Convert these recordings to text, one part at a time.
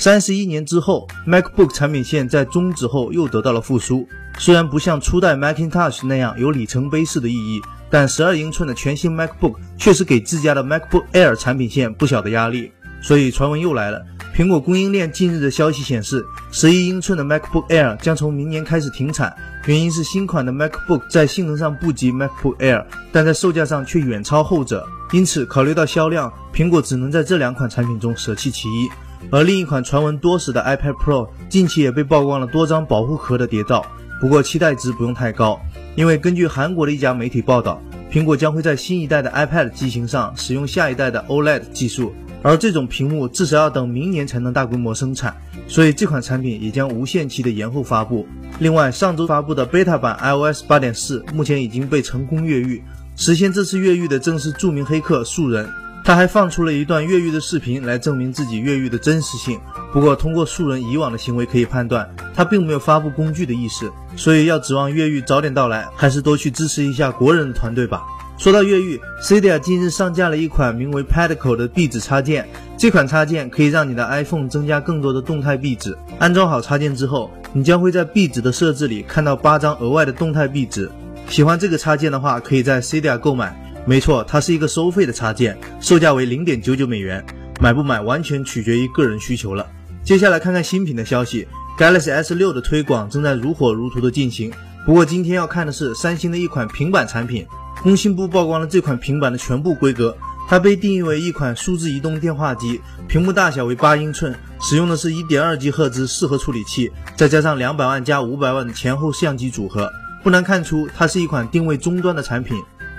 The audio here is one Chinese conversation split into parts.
三十一年之后，MacBook 产品线在终止后又得到了复苏。虽然不像初代 Macintosh 那样有里程碑式的意义，但十二英寸的全新 MacBook 确实给自家的 MacBook Air 产品线不小的压力。所以传闻又来了，苹果供应链近日的消息显示，十一英寸的 MacBook Air 将从明年开始停产，原因是新款的 MacBook 在性能上不及 MacBook Air，但在售价上却远超后者。因此，考虑到销量，苹果只能在这两款产品中舍弃其一。而另一款传闻多时的 iPad Pro，近期也被曝光了多张保护壳的谍照。不过期待值不用太高，因为根据韩国的一家媒体报道，苹果将会在新一代的 iPad 机型上使用下一代的 OLED 技术，而这种屏幕至少要等明年才能大规模生产，所以这款产品也将无限期的延后发布。另外，上周发布的 Beta 版 iOS 8.4目前已经被成功越狱，实现这次越狱的正是著名黑客树人。他还放出了一段越狱的视频来证明自己越狱的真实性。不过，通过树人以往的行为可以判断，他并没有发布工具的意识。所以，要指望越狱早点到来，还是多去支持一下国人的团队吧。说到越狱，Cydia 近日上架了一款名为 Pedicle 的壁纸插件。这款插件可以让你的 iPhone 增加更多的动态壁纸。安装好插件之后，你将会在壁纸的设置里看到八张额外的动态壁纸。喜欢这个插件的话，可以在 Cydia 购买。没错，它是一个收费的插件，售价为零点九九美元。买不买完全取决于个人需求了。接下来看看新品的消息，Galaxy S 六的推广正在如火如荼的进行。不过今天要看的是三星的一款平板产品，工信部曝光了这款平板的全部规格。它被定义为一款数字移动电话机，屏幕大小为八英寸，使用的是一点二 G 赫兹四核处理器，再加上两百万加五百万的前后相机组合，不难看出它是一款定位终端的产品。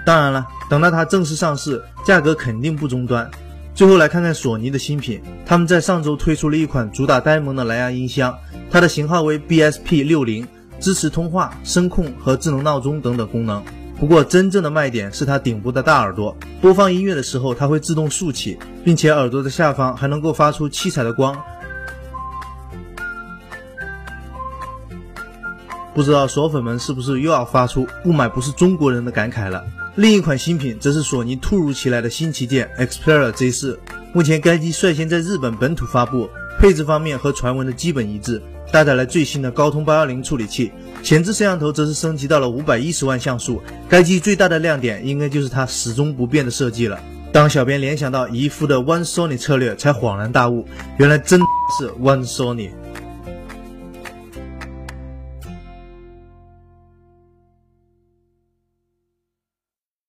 当然了，等到它正式上市，价格肯定不中端。最后来看看索尼的新品，他们在上周推出了一款主打呆萌的蓝牙音箱，它的型号为 BSP 六零，支持通话、声控和智能闹钟等等功能。不过真正的卖点是它顶部的大耳朵，播放音乐的时候它会自动竖起，并且耳朵的下方还能够发出七彩的光。不知道索粉们是不是又要发出不买不是中国人的感慨了？另一款新品则是索尼突如其来的新旗舰 Xperia Z4。目前该机率先在日本本土发布，配置方面和传闻的基本一致，搭载了最新的高通810处理器，前置摄像头则是升级到了510万像素。该机最大的亮点应该就是它始终不变的设计了。当小编联想到姨夫的 One Sony 策略，才恍然大悟，原来真是 One Sony。